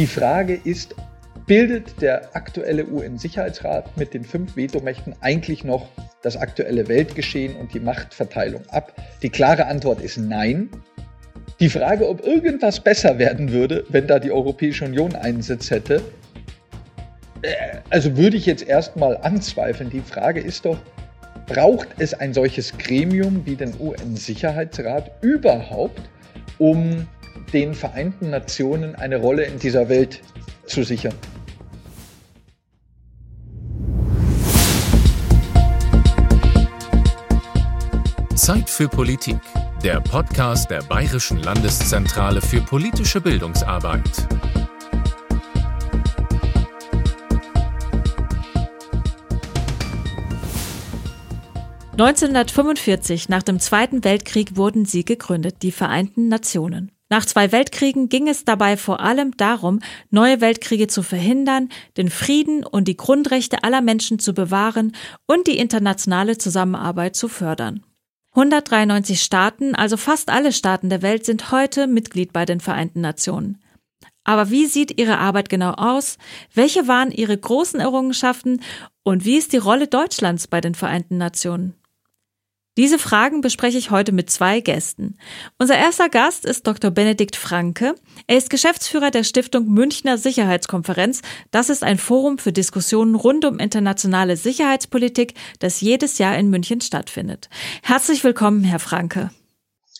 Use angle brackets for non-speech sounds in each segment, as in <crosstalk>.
Die Frage ist, bildet der aktuelle UN-Sicherheitsrat mit den fünf Vetomächten eigentlich noch das aktuelle Weltgeschehen und die Machtverteilung ab? Die klare Antwort ist nein. Die Frage, ob irgendwas besser werden würde, wenn da die Europäische Union einen Sitz hätte, äh, also würde ich jetzt erstmal anzweifeln. Die Frage ist doch, braucht es ein solches Gremium wie den UN-Sicherheitsrat überhaupt, um den Vereinten Nationen eine Rolle in dieser Welt zu sichern? Zeit für Politik, der Podcast der Bayerischen Landeszentrale für politische Bildungsarbeit. (1945) nach dem Zweiten Weltkrieg wurden sie gegründet, die Vereinten Nationen. Nach zwei Weltkriegen ging es dabei vor allem darum, neue Weltkriege zu verhindern, den Frieden und die Grundrechte aller Menschen zu bewahren und die internationale Zusammenarbeit zu fördern. 193 Staaten, also fast alle Staaten der Welt, sind heute Mitglied bei den Vereinten Nationen. Aber wie sieht Ihre Arbeit genau aus? Welche waren Ihre großen Errungenschaften? Und wie ist die Rolle Deutschlands bei den Vereinten Nationen? Diese Fragen bespreche ich heute mit zwei Gästen. Unser erster Gast ist Dr. Benedikt Franke. Er ist Geschäftsführer der Stiftung Münchner Sicherheitskonferenz. Das ist ein Forum für Diskussionen rund um internationale Sicherheitspolitik, das jedes Jahr in München stattfindet. Herzlich willkommen, Herr Franke.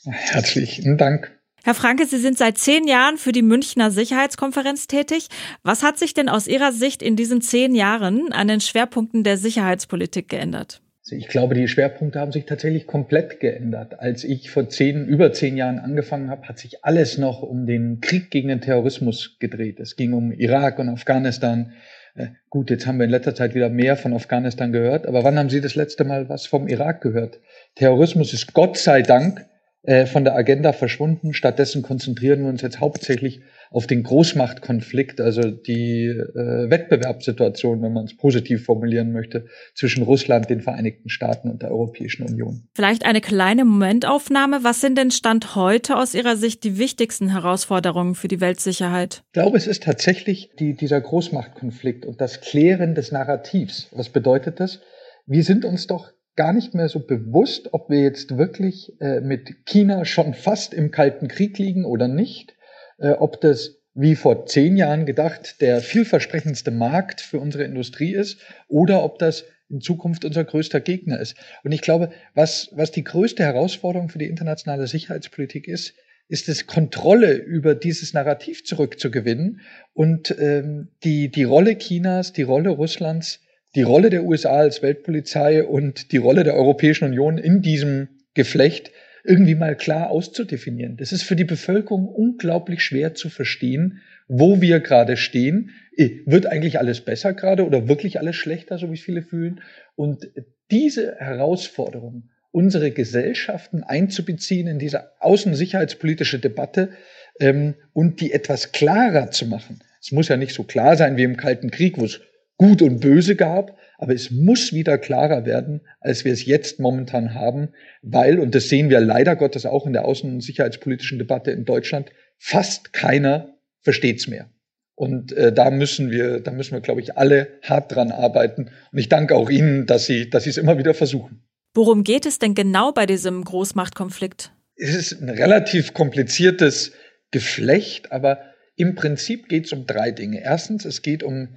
Herzlichen Dank. Herr Franke, Sie sind seit zehn Jahren für die Münchner Sicherheitskonferenz tätig. Was hat sich denn aus Ihrer Sicht in diesen zehn Jahren an den Schwerpunkten der Sicherheitspolitik geändert? Ich glaube, die Schwerpunkte haben sich tatsächlich komplett geändert. Als ich vor zehn, über zehn Jahren angefangen habe, hat sich alles noch um den Krieg gegen den Terrorismus gedreht. Es ging um Irak und Afghanistan. Äh, gut, jetzt haben wir in letzter Zeit wieder mehr von Afghanistan gehört. Aber wann haben Sie das letzte Mal was vom Irak gehört? Terrorismus ist Gott sei Dank äh, von der Agenda verschwunden. Stattdessen konzentrieren wir uns jetzt hauptsächlich auf den Großmachtkonflikt, also die äh, Wettbewerbssituation, wenn man es positiv formulieren möchte, zwischen Russland, den Vereinigten Staaten und der Europäischen Union. Vielleicht eine kleine Momentaufnahme. Was sind denn Stand heute aus Ihrer Sicht die wichtigsten Herausforderungen für die Weltsicherheit? Ich glaube, es ist tatsächlich die, dieser Großmachtkonflikt und das Klären des Narrativs. Was bedeutet das? Wir sind uns doch gar nicht mehr so bewusst, ob wir jetzt wirklich äh, mit China schon fast im Kalten Krieg liegen oder nicht ob das wie vor zehn Jahren gedacht der vielversprechendste Markt für unsere Industrie ist oder ob das in Zukunft unser größter Gegner ist. Und ich glaube, was, was die größte Herausforderung für die internationale Sicherheitspolitik ist, ist es, Kontrolle über dieses Narrativ zurückzugewinnen und ähm, die, die Rolle Chinas, die Rolle Russlands, die Rolle der USA als Weltpolizei und die Rolle der Europäischen Union in diesem Geflecht irgendwie mal klar auszudefinieren. Das ist für die Bevölkerung unglaublich schwer zu verstehen, wo wir gerade stehen. Äh, wird eigentlich alles besser gerade oder wirklich alles schlechter, so wie viele fühlen? Und diese Herausforderung, unsere Gesellschaften einzubeziehen in diese außensicherheitspolitische Debatte ähm, und die etwas klarer zu machen. Es muss ja nicht so klar sein wie im Kalten Krieg, wo es Gut und Böse gab, aber es muss wieder klarer werden, als wir es jetzt momentan haben, weil, und das sehen wir leider Gottes auch in der außen- und sicherheitspolitischen Debatte in Deutschland, fast keiner versteht's mehr. Und äh, da müssen wir, da müssen wir, glaube ich, alle hart dran arbeiten. Und ich danke auch Ihnen, dass Sie, dass Sie es immer wieder versuchen. Worum geht es denn genau bei diesem Großmachtkonflikt? Es ist ein relativ kompliziertes Geflecht, aber im Prinzip geht es um drei Dinge. Erstens, es geht um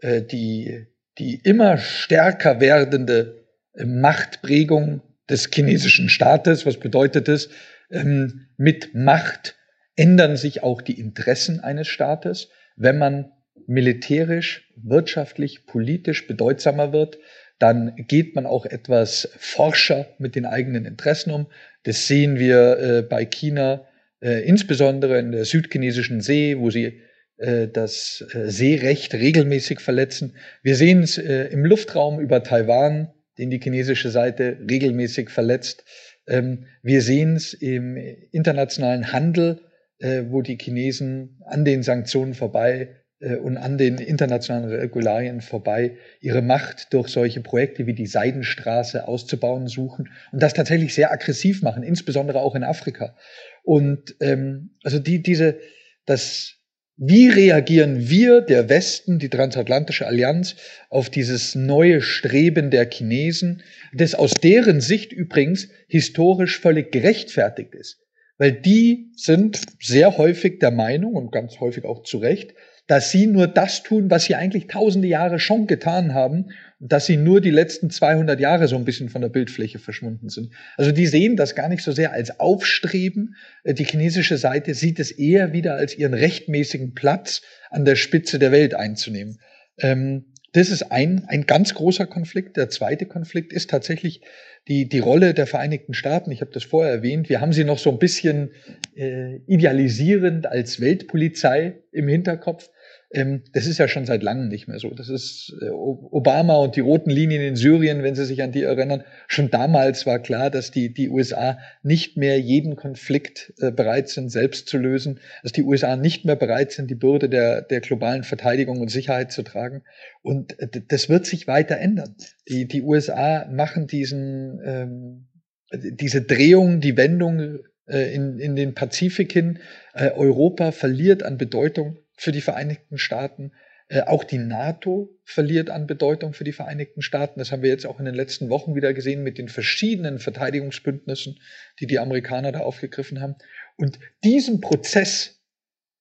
äh, die, die immer stärker werdende äh, Machtprägung des chinesischen Staates. Was bedeutet es? Ähm, mit Macht ändern sich auch die Interessen eines Staates. Wenn man militärisch, wirtschaftlich, politisch bedeutsamer wird, dann geht man auch etwas forscher mit den eigenen Interessen um. Das sehen wir äh, bei China, äh, insbesondere in der südchinesischen See, wo sie das äh, Seerecht regelmäßig verletzen. Wir sehen es äh, im Luftraum über Taiwan, den die chinesische Seite regelmäßig verletzt. Ähm, wir sehen es im internationalen Handel, wo die Chinesen an den Sanktionen vorbei und an den internationalen Regularien vorbei ihre Macht durch solche Projekte wie die Seidenstraße auszubauen suchen und das tatsächlich sehr aggressiv machen, insbesondere auch in Afrika. Und ähm, also die, diese, das wie reagieren wir, der Westen, die transatlantische Allianz, auf dieses neue Streben der Chinesen, das aus deren Sicht übrigens historisch völlig gerechtfertigt ist? Weil die sind sehr häufig der Meinung und ganz häufig auch zu Recht, dass sie nur das tun, was sie eigentlich tausende Jahre schon getan haben und dass sie nur die letzten 200 Jahre so ein bisschen von der Bildfläche verschwunden sind. Also die sehen das gar nicht so sehr als Aufstreben. Äh, die chinesische Seite sieht es eher wieder als ihren rechtmäßigen Platz an der Spitze der Welt einzunehmen. Ähm, das ist ein, ein ganz großer Konflikt. Der zweite Konflikt ist tatsächlich die, die Rolle der Vereinigten Staaten. Ich habe das vorher erwähnt. Wir haben sie noch so ein bisschen äh, idealisierend als Weltpolizei im Hinterkopf. Ähm, das ist ja schon seit langem nicht mehr so. Das ist äh, Obama und die roten Linien in Syrien, wenn Sie sich an die erinnern. Schon damals war klar, dass die, die USA nicht mehr jeden Konflikt äh, bereit sind, selbst zu lösen, dass die USA nicht mehr bereit sind, die Bürde der, der globalen Verteidigung und Sicherheit zu tragen. Und äh, das wird sich weiter ändern. Die, die USA machen diesen, ähm, diese Drehung, die Wendung in, in den Pazifik hin. Europa verliert an Bedeutung für die Vereinigten Staaten. Äh, auch die NATO verliert an Bedeutung für die Vereinigten Staaten. Das haben wir jetzt auch in den letzten Wochen wieder gesehen mit den verschiedenen Verteidigungsbündnissen, die die Amerikaner da aufgegriffen haben. Und diesen Prozess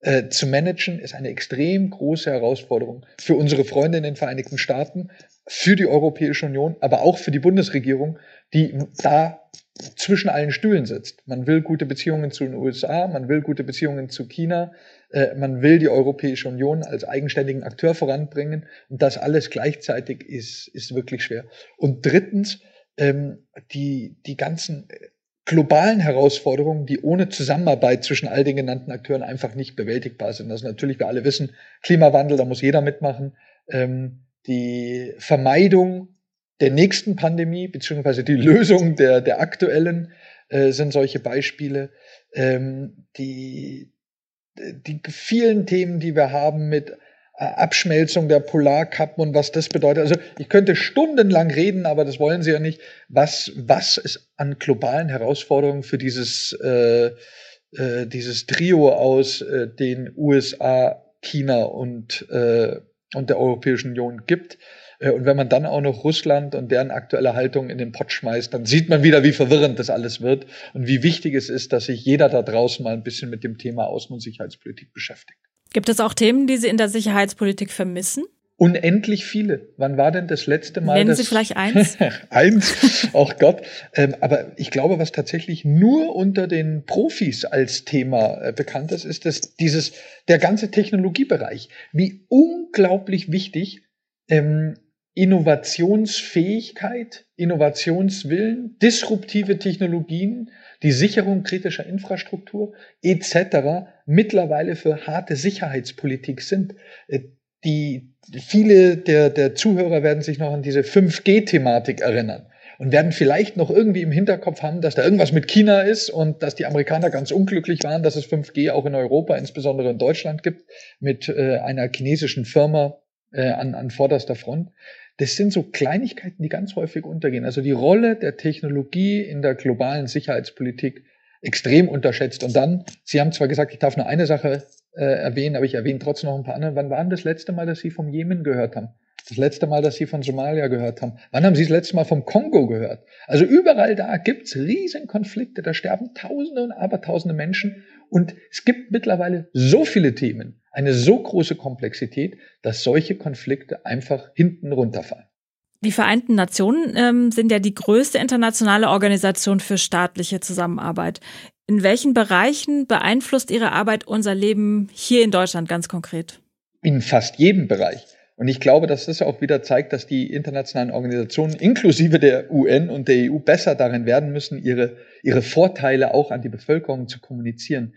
äh, zu managen, ist eine extrem große Herausforderung für unsere Freunde in den Vereinigten Staaten, für die Europäische Union, aber auch für die Bundesregierung, die da zwischen allen Stühlen sitzt. Man will gute Beziehungen zu den USA, man will gute Beziehungen zu China, äh, man will die Europäische Union als eigenständigen Akteur voranbringen und das alles gleichzeitig ist, ist wirklich schwer. Und drittens, ähm, die, die ganzen äh, globalen Herausforderungen, die ohne Zusammenarbeit zwischen all den genannten Akteuren einfach nicht bewältigbar sind. Also natürlich, wir alle wissen, Klimawandel, da muss jeder mitmachen. Ähm, die Vermeidung der nächsten Pandemie, beziehungsweise die Lösung der, der aktuellen, äh, sind solche Beispiele. Ähm, die, die vielen Themen, die wir haben mit äh, Abschmelzung der Polarkappen und was das bedeutet. Also ich könnte stundenlang reden, aber das wollen Sie ja nicht. Was, was es an globalen Herausforderungen für dieses, äh, äh, dieses Trio aus äh, den USA, China und, äh, und der Europäischen Union gibt. Äh, und wenn man dann auch noch Russland und deren aktuelle Haltung in den Pott schmeißt, dann sieht man wieder, wie verwirrend das alles wird und wie wichtig es ist, dass sich jeder da draußen mal ein bisschen mit dem Thema Außen- und Sicherheitspolitik beschäftigt. Gibt es auch Themen, die Sie in der Sicherheitspolitik vermissen? Unendlich viele. Wann war denn das letzte Mal? Nennen Sie vielleicht <laughs> eins? eins, auch Gott. Ähm, aber ich glaube, was tatsächlich nur unter den Profis als Thema äh, bekannt ist, ist dass dieses, der ganze Technologiebereich. Wie unglaublich wichtig ähm, Innovationsfähigkeit, Innovationswillen, disruptive Technologien, die Sicherung kritischer Infrastruktur etc. mittlerweile für harte Sicherheitspolitik sind. Äh, die, viele der, der Zuhörer werden sich noch an diese 5G-Thematik erinnern und werden vielleicht noch irgendwie im Hinterkopf haben, dass da irgendwas mit China ist und dass die Amerikaner ganz unglücklich waren, dass es 5G auch in Europa, insbesondere in Deutschland gibt, mit äh, einer chinesischen Firma äh, an, an vorderster Front. Das sind so Kleinigkeiten, die ganz häufig untergehen. Also die Rolle der Technologie in der globalen Sicherheitspolitik extrem unterschätzt. Und dann, Sie haben zwar gesagt, ich darf nur eine Sache äh, erwähnen, aber ich erwähne trotzdem noch ein paar andere. Wann war denn das letzte Mal, dass Sie vom Jemen gehört haben? Das letzte Mal, dass Sie von Somalia gehört haben? Wann haben Sie das letzte Mal vom Kongo gehört? Also überall da gibt's riesen Konflikte, da sterben Tausende und Abertausende Menschen. Und es gibt mittlerweile so viele Themen, eine so große Komplexität, dass solche Konflikte einfach hinten runterfallen. Die Vereinten Nationen ähm, sind ja die größte internationale Organisation für staatliche Zusammenarbeit. In welchen Bereichen beeinflusst Ihre Arbeit unser Leben hier in Deutschland ganz konkret? In fast jedem Bereich. Und ich glaube, dass das auch wieder zeigt, dass die internationalen Organisationen inklusive der UN und der EU besser darin werden müssen, ihre, ihre Vorteile auch an die Bevölkerung zu kommunizieren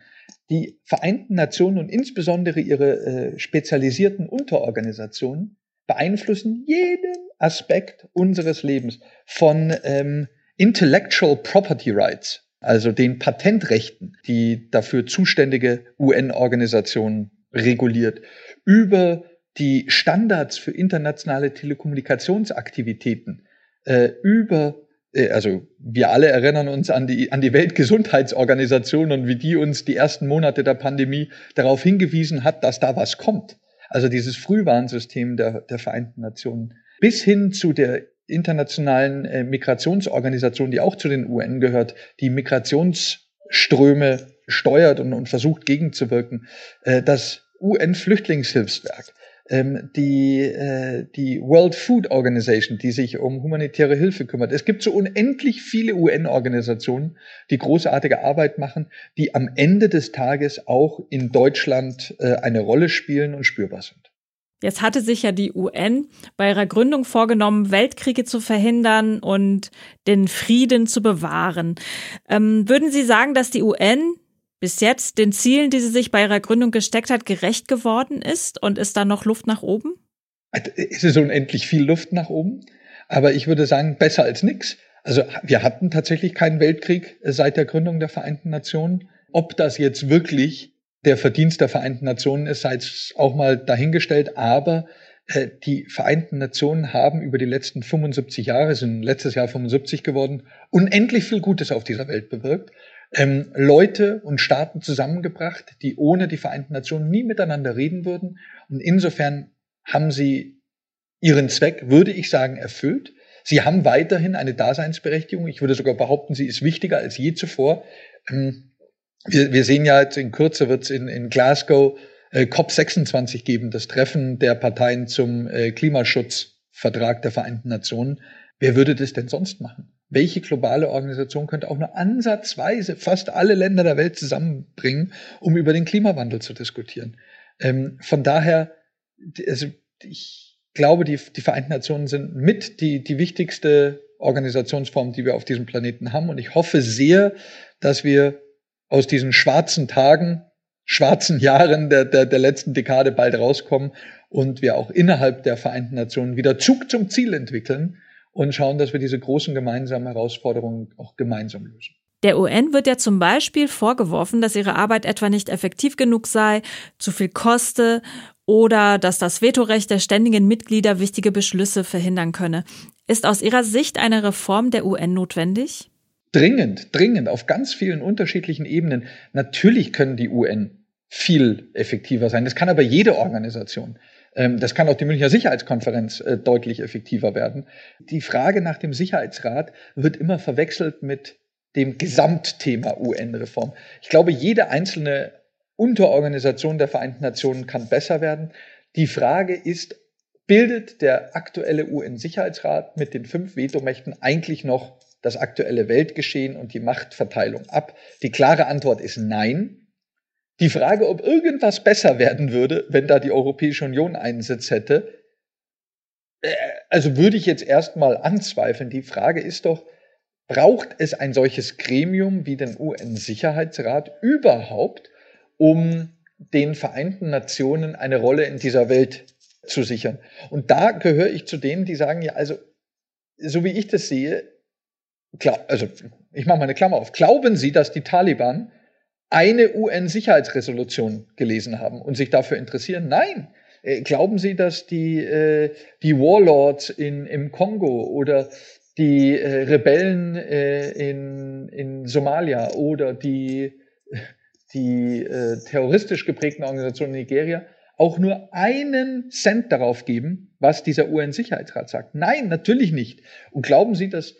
die Vereinten Nationen und insbesondere ihre äh, spezialisierten Unterorganisationen beeinflussen jeden Aspekt unseres Lebens von ähm, Intellectual Property Rights, also den Patentrechten, die dafür zuständige UN-Organisation reguliert, über die Standards für internationale Telekommunikationsaktivitäten, äh, über also wir alle erinnern uns an die, an die Weltgesundheitsorganisation und wie die uns die ersten Monate der Pandemie darauf hingewiesen hat, dass da was kommt. Also dieses Frühwarnsystem der, der Vereinten Nationen bis hin zu der internationalen äh, Migrationsorganisation, die auch zu den UN gehört, die Migrationsströme steuert und, und versucht gegenzuwirken. Äh, das UN-Flüchtlingshilfswerk, ähm, die, äh, die World Food Organization, die sich um humanitäre Hilfe kümmert. Es gibt so unendlich viele UN-Organisationen, die großartige Arbeit machen, die am Ende des Tages auch in Deutschland äh, eine Rolle spielen und spürbar sind. Jetzt hatte sich ja die UN bei ihrer Gründung vorgenommen, Weltkriege zu verhindern und den Frieden zu bewahren. Ähm, würden Sie sagen, dass die UN bis jetzt den Zielen, die sie sich bei ihrer Gründung gesteckt hat, gerecht geworden ist? Und ist da noch Luft nach oben? Es ist unendlich viel Luft nach oben. Aber ich würde sagen, besser als nichts. Also wir hatten tatsächlich keinen Weltkrieg seit der Gründung der Vereinten Nationen. Ob das jetzt wirklich der Verdienst der Vereinten Nationen ist, sei es auch mal dahingestellt. Aber äh, die Vereinten Nationen haben über die letzten 75 Jahre, sind letztes Jahr 75 geworden, unendlich viel Gutes auf dieser Welt bewirkt ähm, Leute und Staaten zusammengebracht, die ohne die Vereinten Nationen nie miteinander reden würden. Und insofern haben sie ihren Zweck, würde ich sagen, erfüllt. Sie haben weiterhin eine Daseinsberechtigung. Ich würde sogar behaupten, sie ist wichtiger als je zuvor. Ähm, wir, wir sehen ja jetzt in Kürze wird es in, in Glasgow äh, COP26 geben, das Treffen der Parteien zum äh, Klimaschutzvertrag der Vereinten Nationen. Wer würde das denn sonst machen? Welche globale Organisation könnte auch nur ansatzweise fast alle Länder der Welt zusammenbringen, um über den Klimawandel zu diskutieren. Ähm, von daher, also ich glaube, die, die Vereinten Nationen sind mit die, die wichtigste Organisationsform, die wir auf diesem Planeten haben. Und ich hoffe sehr, dass wir aus diesen schwarzen Tagen, schwarzen Jahren der, der, der letzten Dekade bald rauskommen und wir auch innerhalb der Vereinten Nationen wieder Zug zum Ziel entwickeln, und schauen, dass wir diese großen gemeinsamen Herausforderungen auch gemeinsam lösen. Der UN wird ja zum Beispiel vorgeworfen, dass ihre Arbeit etwa nicht effektiv genug sei, zu viel koste oder dass das Vetorecht der ständigen Mitglieder wichtige Beschlüsse verhindern könne. Ist aus Ihrer Sicht eine Reform der UN notwendig? Dringend, dringend, auf ganz vielen unterschiedlichen Ebenen. Natürlich können die UN viel effektiver sein. Das kann aber jede Organisation. Ähm, das kann auch die Münchner Sicherheitskonferenz äh, deutlich effektiver werden. Die Frage nach dem Sicherheitsrat wird immer verwechselt mit dem Gesamtthema UN-Reform. Ich glaube, jede einzelne Unterorganisation der Vereinten Nationen kann besser werden. Die Frage ist, bildet der aktuelle UN-Sicherheitsrat mit den fünf Vetomächten eigentlich noch das aktuelle Weltgeschehen und die Machtverteilung ab? Die klare Antwort ist nein. Die Frage, ob irgendwas besser werden würde, wenn da die Europäische Union einen Sitz hätte, äh, also würde ich jetzt erstmal anzweifeln. Die Frage ist doch, braucht es ein solches Gremium wie den UN-Sicherheitsrat überhaupt, um den Vereinten Nationen eine Rolle in dieser Welt zu sichern? Und da gehöre ich zu denen, die sagen, ja, also, so wie ich das sehe, klar, also ich mache mal eine Klammer auf. Glauben Sie, dass die Taliban eine UN-Sicherheitsresolution gelesen haben und sich dafür interessieren? Nein. Äh, glauben Sie, dass die, äh, die Warlords in, im Kongo oder die äh, Rebellen äh, in, in Somalia oder die, die äh, terroristisch geprägten Organisationen in Nigeria auch nur einen Cent darauf geben, was dieser UN-Sicherheitsrat sagt? Nein, natürlich nicht. Und glauben Sie, dass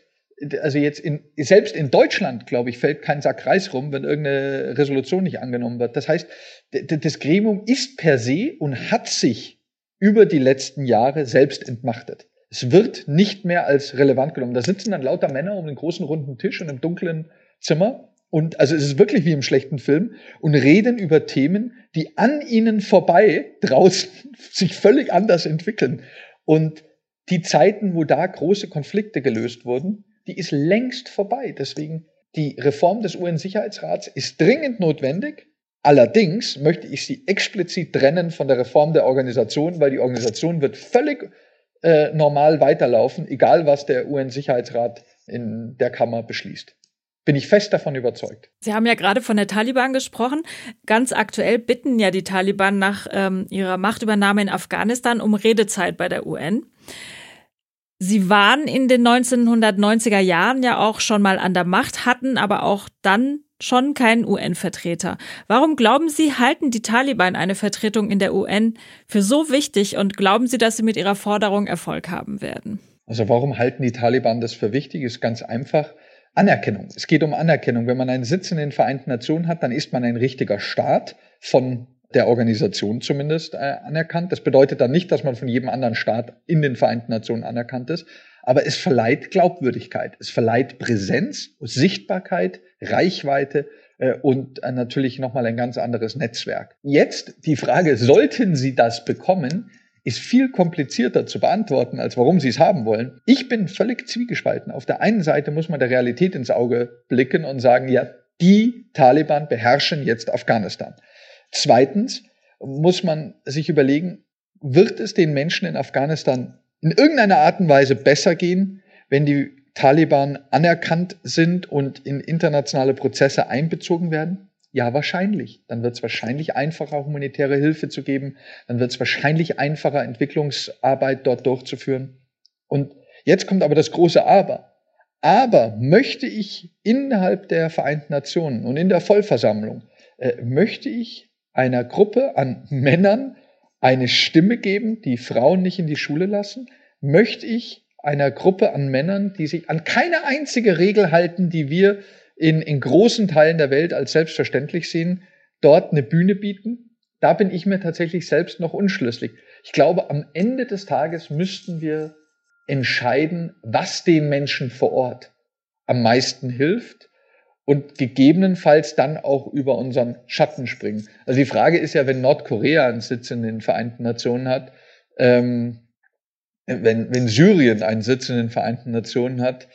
also jetzt in, selbst in Deutschland, glaube ich, fällt kein Sack Reis rum, wenn irgendeine Resolution nicht angenommen wird. Das heißt, das Gremium ist per se und hat sich über die letzten Jahre selbst entmachtet. Es wird nicht mehr als relevant genommen. Da sitzen dann lauter Männer um den großen runden Tisch und im dunklen Zimmer und also es ist wirklich wie im schlechten Film und reden über Themen, die an ihnen vorbei draußen <laughs> sich völlig anders entwickeln. Und die Zeiten, wo da große Konflikte gelöst wurden, die ist längst vorbei. Deswegen die Reform des UN-Sicherheitsrats ist dringend notwendig. Allerdings möchte ich sie explizit trennen von der Reform der Organisation, weil die Organisation wird völlig äh, normal weiterlaufen, egal was der UN-Sicherheitsrat in der Kammer beschließt. Bin ich fest davon überzeugt. Sie haben ja gerade von der Taliban gesprochen. Ganz aktuell bitten ja die Taliban nach ähm, ihrer Machtübernahme in Afghanistan um Redezeit bei der UN. Sie waren in den 1990er Jahren ja auch schon mal an der Macht, hatten aber auch dann schon keinen UN-Vertreter. Warum glauben Sie, halten die Taliban eine Vertretung in der UN für so wichtig und glauben Sie, dass sie mit ihrer Forderung Erfolg haben werden? Also warum halten die Taliban das für wichtig? Ist ganz einfach. Anerkennung. Es geht um Anerkennung. Wenn man einen Sitz in den Vereinten Nationen hat, dann ist man ein richtiger Staat von der Organisation zumindest äh, anerkannt. Das bedeutet dann nicht, dass man von jedem anderen Staat in den Vereinten Nationen anerkannt ist, aber es verleiht Glaubwürdigkeit, es verleiht Präsenz, Sichtbarkeit, Reichweite äh, und äh, natürlich nochmal ein ganz anderes Netzwerk. Jetzt die Frage, sollten Sie das bekommen, ist viel komplizierter zu beantworten, als warum Sie es haben wollen. Ich bin völlig zwiegespalten. Auf der einen Seite muss man der Realität ins Auge blicken und sagen, ja, die Taliban beherrschen jetzt Afghanistan. Zweitens muss man sich überlegen, wird es den Menschen in Afghanistan in irgendeiner Art und Weise besser gehen, wenn die Taliban anerkannt sind und in internationale Prozesse einbezogen werden? Ja, wahrscheinlich. Dann wird es wahrscheinlich einfacher, humanitäre Hilfe zu geben. Dann wird es wahrscheinlich einfacher, Entwicklungsarbeit dort durchzuführen. Und jetzt kommt aber das große Aber. Aber möchte ich innerhalb der Vereinten Nationen und in der Vollversammlung, äh, möchte ich einer Gruppe an Männern eine Stimme geben, die Frauen nicht in die Schule lassen? Möchte ich einer Gruppe an Männern, die sich an keine einzige Regel halten, die wir in, in großen Teilen der Welt als selbstverständlich sehen, dort eine Bühne bieten? Da bin ich mir tatsächlich selbst noch unschlüssig. Ich glaube, am Ende des Tages müssten wir entscheiden, was den Menschen vor Ort am meisten hilft und gegebenenfalls dann auch über unseren Schatten springen. Also die Frage ist ja, wenn Nordkorea einen Sitz in den Vereinten Nationen hat, ähm, wenn, wenn Syrien einen Sitz in den Vereinten Nationen hat,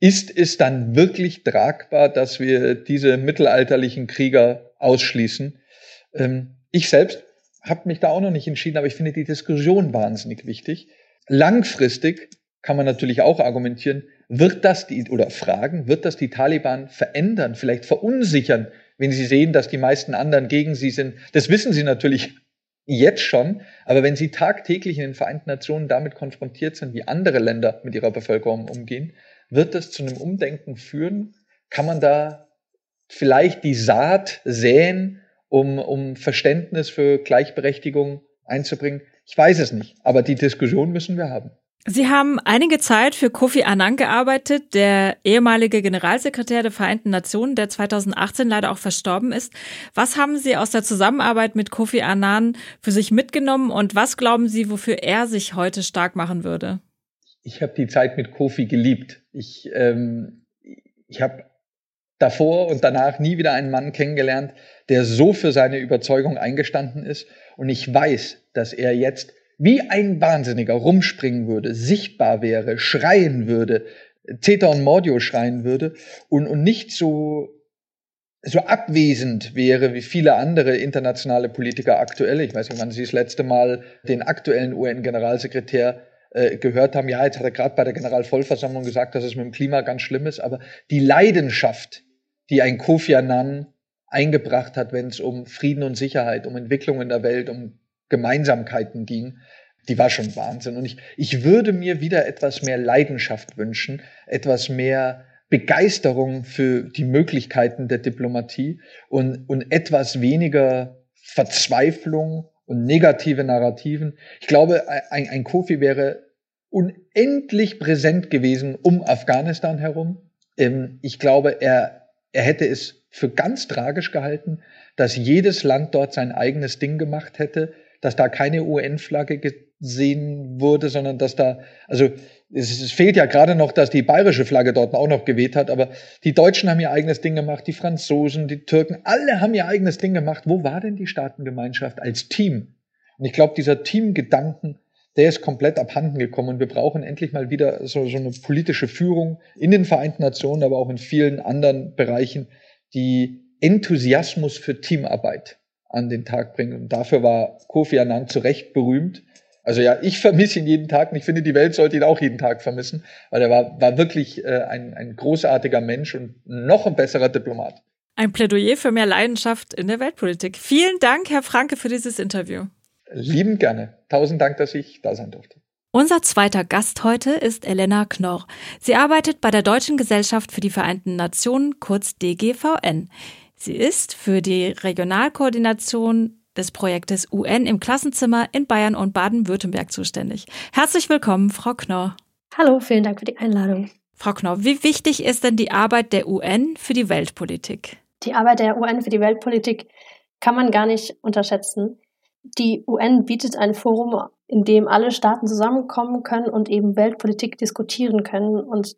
ist es dann wirklich tragbar, dass wir diese mittelalterlichen Krieger ausschließen? Ähm, ich selbst habe mich da auch noch nicht entschieden, aber ich finde die Diskussion wahnsinnig wichtig. Langfristig kann man natürlich auch argumentieren, wird das die, oder fragen, wird das die Taliban verändern, vielleicht verunsichern, wenn sie sehen, dass die meisten anderen gegen sie sind? Das wissen sie natürlich jetzt schon, aber wenn sie tagtäglich in den Vereinten Nationen damit konfrontiert sind, wie andere Länder mit ihrer Bevölkerung umgehen, wird das zu einem Umdenken führen? Kann man da vielleicht die Saat säen, um, um Verständnis für Gleichberechtigung einzubringen? Ich weiß es nicht, aber die Diskussion müssen wir haben. Sie haben einige Zeit für Kofi Annan gearbeitet, der ehemalige Generalsekretär der Vereinten Nationen, der 2018 leider auch verstorben ist. Was haben Sie aus der Zusammenarbeit mit Kofi Annan für sich mitgenommen und was glauben Sie, wofür er sich heute stark machen würde? Ich habe die Zeit mit Kofi geliebt. Ich, ähm, ich habe davor und danach nie wieder einen Mann kennengelernt, der so für seine Überzeugung eingestanden ist. Und ich weiß, dass er jetzt wie ein Wahnsinniger rumspringen würde, sichtbar wäre, schreien würde, Zeta und Mordio schreien würde und, und nicht so, so abwesend wäre wie viele andere internationale Politiker aktuell. Ich weiß nicht, wann Sie das letzte Mal den aktuellen UN-Generalsekretär äh, gehört haben. Ja, jetzt hat er gerade bei der Generalvollversammlung gesagt, dass es mit dem Klima ganz schlimm ist, aber die Leidenschaft, die ein Kofi Annan eingebracht hat, wenn es um Frieden und Sicherheit, um Entwicklung in der Welt, um Gemeinsamkeiten ging, die war schon Wahnsinn. Und ich, ich würde mir wieder etwas mehr Leidenschaft wünschen, etwas mehr Begeisterung für die Möglichkeiten der Diplomatie und, und etwas weniger Verzweiflung und negative Narrativen. Ich glaube, ein, ein Kofi wäre unendlich präsent gewesen um Afghanistan herum. Ähm, ich glaube, er, er hätte es für ganz tragisch gehalten, dass jedes Land dort sein eigenes Ding gemacht hätte, dass da keine UN-Flagge gesehen wurde, sondern dass da, also es, fehlt ja gerade noch, dass die bayerische Flagge dort auch noch geweht hat, aber die Deutschen haben ihr eigenes Ding gemacht, die Franzosen, die Türken, alle haben ihr eigenes Ding gemacht. Wo war denn die Staatengemeinschaft als Team? Und ich glaube, dieser Teamgedanken, der ist komplett abhanden gekommen und wir brauchen endlich mal wieder so, so eine politische Führung in den Vereinten Nationen, aber auch in vielen anderen Bereichen, die Enthusiasmus für Teamarbeit an den Tag bringen. Und dafür war Kofi Annan zu Recht berühmt. Also ja, ich vermisse ihn jeden Tag und ich finde, die Welt sollte ihn auch jeden Tag vermissen, weil er war, war wirklich äh, ein, ein großartiger Mensch und noch ein besserer Diplomat. Ein Plädoyer für mehr Leidenschaft in der Weltpolitik. Vielen Dank, Herr Franke, für dieses Interview. Lieben gerne. Tausend Dank, dass ich da sein durfte. Unser zweiter Gast heute ist Elena Knorr. Sie arbeitet bei der Deutschen Gesellschaft für die Vereinten Nationen, kurz DGVN. Sie ist für die Regionalkoordination des Projektes UN im Klassenzimmer in Bayern und Baden-Württemberg zuständig. Herzlich willkommen, Frau Knorr. Hallo, vielen Dank für die Einladung. Frau Knorr, wie wichtig ist denn die Arbeit der UN für die Weltpolitik? Die Arbeit der UN für die Weltpolitik kann man gar nicht unterschätzen. Die UN bietet ein Forum, in dem alle Staaten zusammenkommen können und eben Weltpolitik diskutieren können und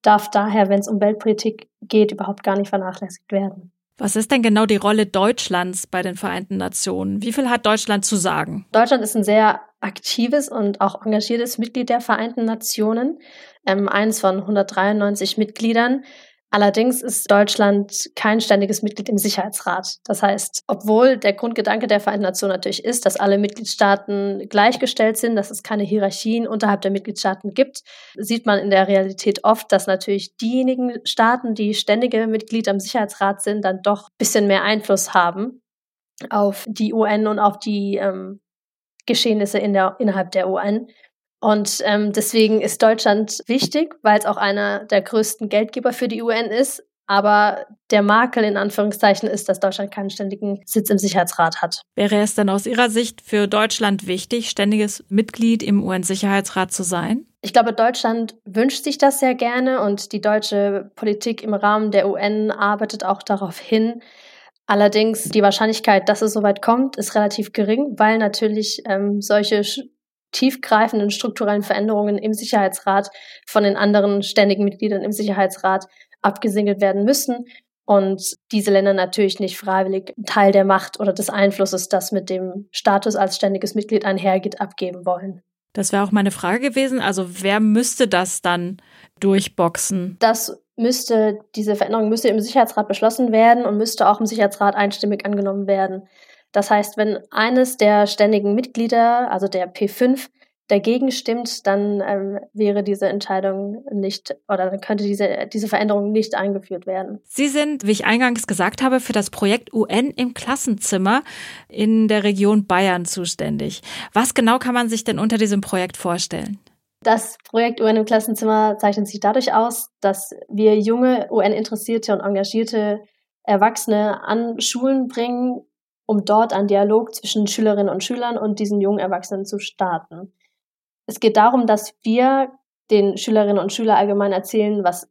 darf daher, wenn es um Weltpolitik geht, überhaupt gar nicht vernachlässigt werden. Was ist denn genau die Rolle Deutschlands bei den Vereinten Nationen? Wie viel hat Deutschland zu sagen? Deutschland ist ein sehr aktives und auch engagiertes Mitglied der Vereinten Nationen, ähm, eins von 193 Mitgliedern. Allerdings ist Deutschland kein ständiges Mitglied im Sicherheitsrat. Das heißt, obwohl der Grundgedanke der Vereinten Nationen natürlich ist, dass alle Mitgliedstaaten gleichgestellt sind, dass es keine Hierarchien unterhalb der Mitgliedstaaten gibt, sieht man in der Realität oft, dass natürlich diejenigen Staaten, die ständige Mitglieder im Sicherheitsrat sind, dann doch ein bisschen mehr Einfluss haben auf die UN und auf die ähm, Geschehnisse in der, innerhalb der UN. Und ähm, deswegen ist Deutschland wichtig, weil es auch einer der größten Geldgeber für die UN ist. Aber der Makel in Anführungszeichen ist, dass Deutschland keinen ständigen Sitz im Sicherheitsrat hat. Wäre es denn aus Ihrer Sicht für Deutschland wichtig, ständiges Mitglied im UN-Sicherheitsrat zu sein? Ich glaube, Deutschland wünscht sich das sehr gerne und die deutsche Politik im Rahmen der UN arbeitet auch darauf hin. Allerdings die Wahrscheinlichkeit, dass es soweit kommt, ist relativ gering, weil natürlich ähm, solche tiefgreifenden strukturellen Veränderungen im Sicherheitsrat von den anderen ständigen Mitgliedern im Sicherheitsrat abgesingelt werden müssen und diese Länder natürlich nicht freiwillig Teil der Macht oder des Einflusses, das mit dem Status als ständiges Mitglied einhergeht, abgeben wollen. Das wäre auch meine Frage gewesen. Also wer müsste das dann durchboxen? Das müsste, diese Veränderung müsste im Sicherheitsrat beschlossen werden und müsste auch im Sicherheitsrat einstimmig angenommen werden. Das heißt, wenn eines der ständigen Mitglieder, also der P5, dagegen stimmt, dann ähm, wäre diese Entscheidung nicht oder dann könnte diese, diese Veränderung nicht eingeführt werden. Sie sind, wie ich eingangs gesagt habe, für das Projekt UN im Klassenzimmer in der Region Bayern zuständig. Was genau kann man sich denn unter diesem Projekt vorstellen? Das Projekt UN im Klassenzimmer zeichnet sich dadurch aus, dass wir junge UN-interessierte und engagierte Erwachsene an Schulen bringen, um dort einen Dialog zwischen Schülerinnen und Schülern und diesen jungen Erwachsenen zu starten. Es geht darum, dass wir den Schülerinnen und Schülern allgemein erzählen, was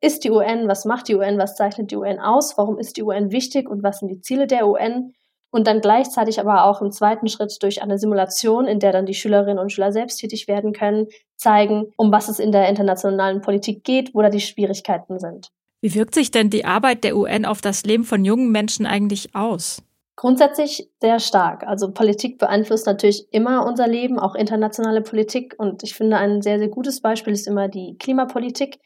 ist die UN, was macht die UN, was zeichnet die UN aus, warum ist die UN wichtig und was sind die Ziele der UN. Und dann gleichzeitig aber auch im zweiten Schritt durch eine Simulation, in der dann die Schülerinnen und Schüler selbst tätig werden können, zeigen, um was es in der internationalen Politik geht, wo da die Schwierigkeiten sind. Wie wirkt sich denn die Arbeit der UN auf das Leben von jungen Menschen eigentlich aus? Grundsätzlich sehr stark. Also Politik beeinflusst natürlich immer unser Leben, auch internationale Politik. Und ich finde, ein sehr, sehr gutes Beispiel ist immer die Klimapolitik.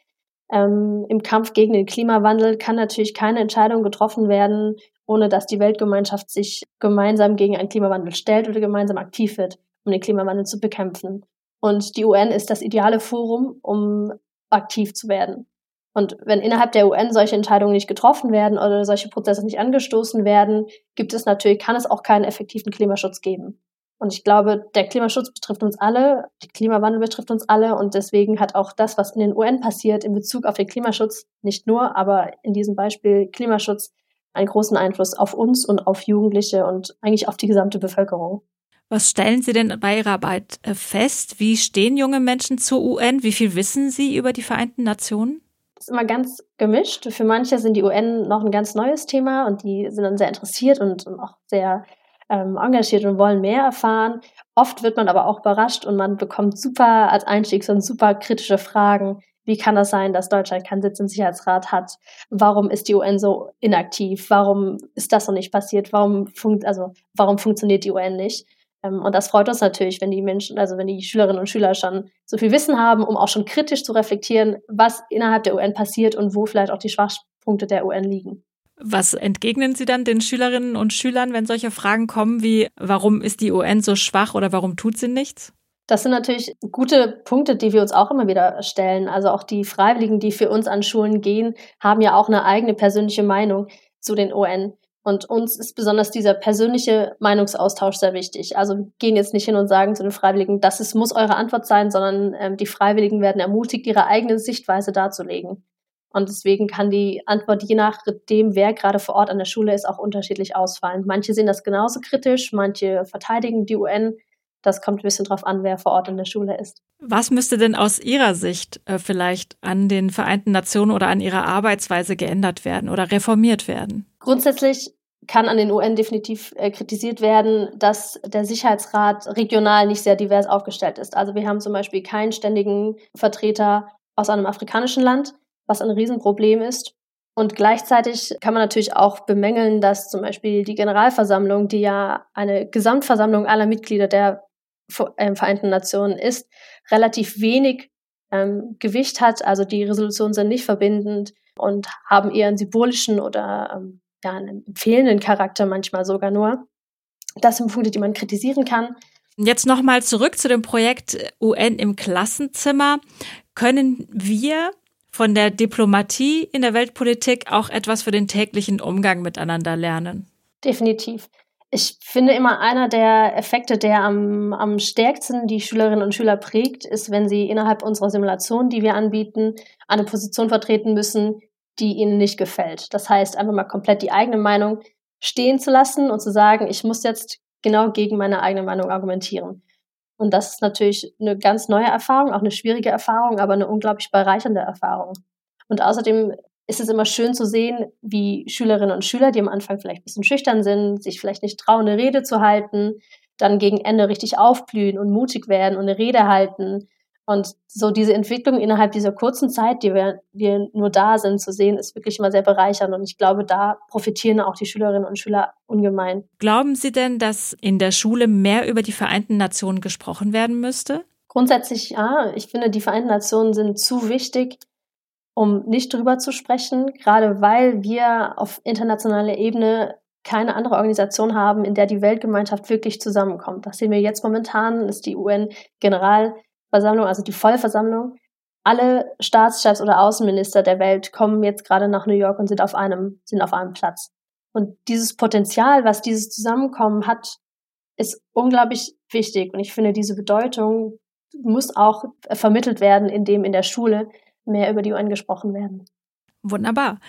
Ähm, Im Kampf gegen den Klimawandel kann natürlich keine Entscheidung getroffen werden, ohne dass die Weltgemeinschaft sich gemeinsam gegen einen Klimawandel stellt oder gemeinsam aktiv wird, um den Klimawandel zu bekämpfen. Und die UN ist das ideale Forum, um aktiv zu werden. Und wenn innerhalb der UN solche Entscheidungen nicht getroffen werden oder solche Prozesse nicht angestoßen werden, gibt es natürlich, kann es auch keinen effektiven Klimaschutz geben. Und ich glaube, der Klimaschutz betrifft uns alle, der Klimawandel betrifft uns alle und deswegen hat auch das, was in den UN passiert in Bezug auf den Klimaschutz, nicht nur, aber in diesem Beispiel Klimaschutz, einen großen Einfluss auf uns und auf Jugendliche und eigentlich auf die gesamte Bevölkerung. Was stellen Sie denn bei Ihrer Arbeit äh, fest? Wie stehen junge Menschen zur UN? Wie viel wissen Sie über die Vereinten Nationen? Ist immer ganz gemischt. Für manche sind die UN noch ein ganz neues Thema und die sind dann sehr interessiert und, und auch sehr ähm, engagiert und wollen mehr erfahren. Oft wird man aber auch überrascht und man bekommt super als Einstieg so super kritische Fragen. Wie kann das sein, dass Deutschland keinen Sitz im Sicherheitsrat hat? Warum ist die UN so inaktiv? Warum ist das noch nicht passiert? Warum, funkt, also, warum funktioniert die UN nicht? Ähm, und das freut uns natürlich, wenn die Menschen, also wenn die Schülerinnen und Schüler schon so viel Wissen haben, um auch schon kritisch zu reflektieren, was innerhalb der UN passiert und wo vielleicht auch die Schwachpunkte der UN liegen. Was entgegnen Sie dann den Schülerinnen und Schülern, wenn solche Fragen kommen wie, warum ist die UN so schwach oder warum tut sie nichts? Das sind natürlich gute Punkte, die wir uns auch immer wieder stellen. Also auch die Freiwilligen, die für uns an Schulen gehen, haben ja auch eine eigene persönliche Meinung zu den UN. Und uns ist besonders dieser persönliche Meinungsaustausch sehr wichtig. Also wir gehen jetzt nicht hin und sagen zu den Freiwilligen, das ist, muss eure Antwort sein, sondern ähm, die Freiwilligen werden ermutigt, ihre eigene Sichtweise darzulegen. Und deswegen kann die Antwort je nachdem, wer gerade vor Ort an der Schule ist, auch unterschiedlich ausfallen. Manche sehen das genauso kritisch, manche verteidigen die UN. Das kommt ein bisschen drauf an, wer vor Ort an der Schule ist. Was müsste denn aus Ihrer Sicht äh, vielleicht an den Vereinten Nationen oder an Ihrer Arbeitsweise geändert werden oder reformiert werden? Grundsätzlich kann an den UN definitiv äh, kritisiert werden, dass der Sicherheitsrat regional nicht sehr divers aufgestellt ist. Also wir haben zum Beispiel keinen ständigen Vertreter aus einem afrikanischen Land was ein Riesenproblem ist. Und gleichzeitig kann man natürlich auch bemängeln, dass zum Beispiel die Generalversammlung, die ja eine Gesamtversammlung aller Mitglieder der äh, Vereinten Nationen ist, relativ wenig ähm, Gewicht hat. Also die Resolutionen sind nicht verbindend und haben eher einen symbolischen oder ähm, ja, einen empfehlenden Charakter manchmal sogar nur. Das sind Punkte, die man kritisieren kann. Jetzt nochmal zurück zu dem Projekt UN im Klassenzimmer. Können wir von der Diplomatie in der Weltpolitik auch etwas für den täglichen Umgang miteinander lernen? Definitiv. Ich finde immer einer der Effekte, der am, am stärksten die Schülerinnen und Schüler prägt, ist, wenn sie innerhalb unserer Simulation, die wir anbieten, eine Position vertreten müssen, die ihnen nicht gefällt. Das heißt, einfach mal komplett die eigene Meinung stehen zu lassen und zu sagen, ich muss jetzt genau gegen meine eigene Meinung argumentieren. Und das ist natürlich eine ganz neue Erfahrung, auch eine schwierige Erfahrung, aber eine unglaublich bereichernde Erfahrung. Und außerdem ist es immer schön zu sehen, wie Schülerinnen und Schüler, die am Anfang vielleicht ein bisschen schüchtern sind, sich vielleicht nicht trauen, eine Rede zu halten, dann gegen Ende richtig aufblühen und mutig werden und eine Rede halten und so diese Entwicklung innerhalb dieser kurzen Zeit, die wir, wir nur da sind, zu sehen, ist wirklich immer sehr bereichernd. Und ich glaube, da profitieren auch die Schülerinnen und Schüler ungemein. Glauben Sie denn, dass in der Schule mehr über die Vereinten Nationen gesprochen werden müsste? Grundsätzlich ja. Ich finde, die Vereinten Nationen sind zu wichtig, um nicht drüber zu sprechen, gerade weil wir auf internationaler Ebene keine andere Organisation haben, in der die Weltgemeinschaft wirklich zusammenkommt. Das sehen wir jetzt momentan, ist die UN-General Versammlung, also die Vollversammlung. Alle Staatschefs oder Außenminister der Welt kommen jetzt gerade nach New York und sind auf einem, sind auf einem Platz. Und dieses Potenzial, was dieses Zusammenkommen hat, ist unglaublich wichtig. Und ich finde, diese Bedeutung muss auch vermittelt werden, indem in der Schule mehr über die UN gesprochen werden. Wunderbar.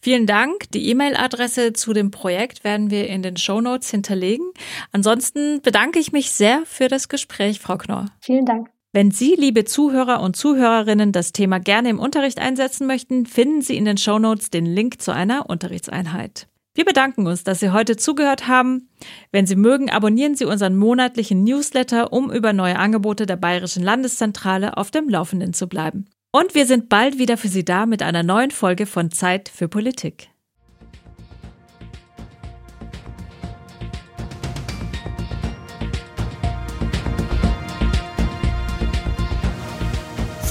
Vielen Dank. Die E-Mail-Adresse zu dem Projekt werden wir in den Show Notes hinterlegen. Ansonsten bedanke ich mich sehr für das Gespräch, Frau Knorr. Vielen Dank. Wenn Sie, liebe Zuhörer und Zuhörerinnen, das Thema gerne im Unterricht einsetzen möchten, finden Sie in den Show Notes den Link zu einer Unterrichtseinheit. Wir bedanken uns, dass Sie heute zugehört haben. Wenn Sie mögen, abonnieren Sie unseren monatlichen Newsletter, um über neue Angebote der Bayerischen Landeszentrale auf dem Laufenden zu bleiben. Und wir sind bald wieder für Sie da mit einer neuen Folge von Zeit für Politik.